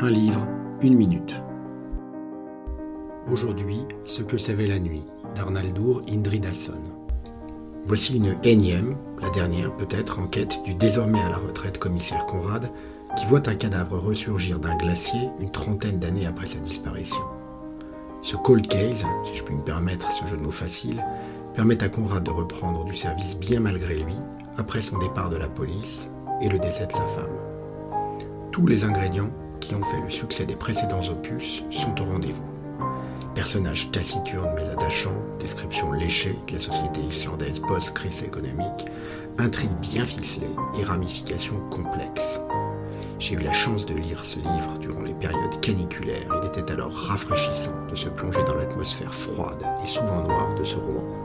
un livre, une minute. Aujourd'hui, ce que savait la nuit, d'Arnaldur Indridason. Voici une énième, la dernière peut-être, enquête du désormais à la retraite commissaire Conrad, qui voit un cadavre ressurgir d'un glacier une trentaine d'années après sa disparition. Ce cold case, si je puis me permettre ce jeu de mots facile, permet à Conrad de reprendre du service bien malgré lui, après son départ de la police et le décès de sa femme. Tous les ingrédients qui ont fait le succès des précédents opus sont au rendez-vous. Personnages taciturnes mais attachants, description léchée de la société islandaise post-crise économique, intrigue bien ficelée et ramifications complexes. J'ai eu la chance de lire ce livre durant les périodes caniculaires. Il était alors rafraîchissant de se plonger dans l'atmosphère froide et souvent noire de ce roman.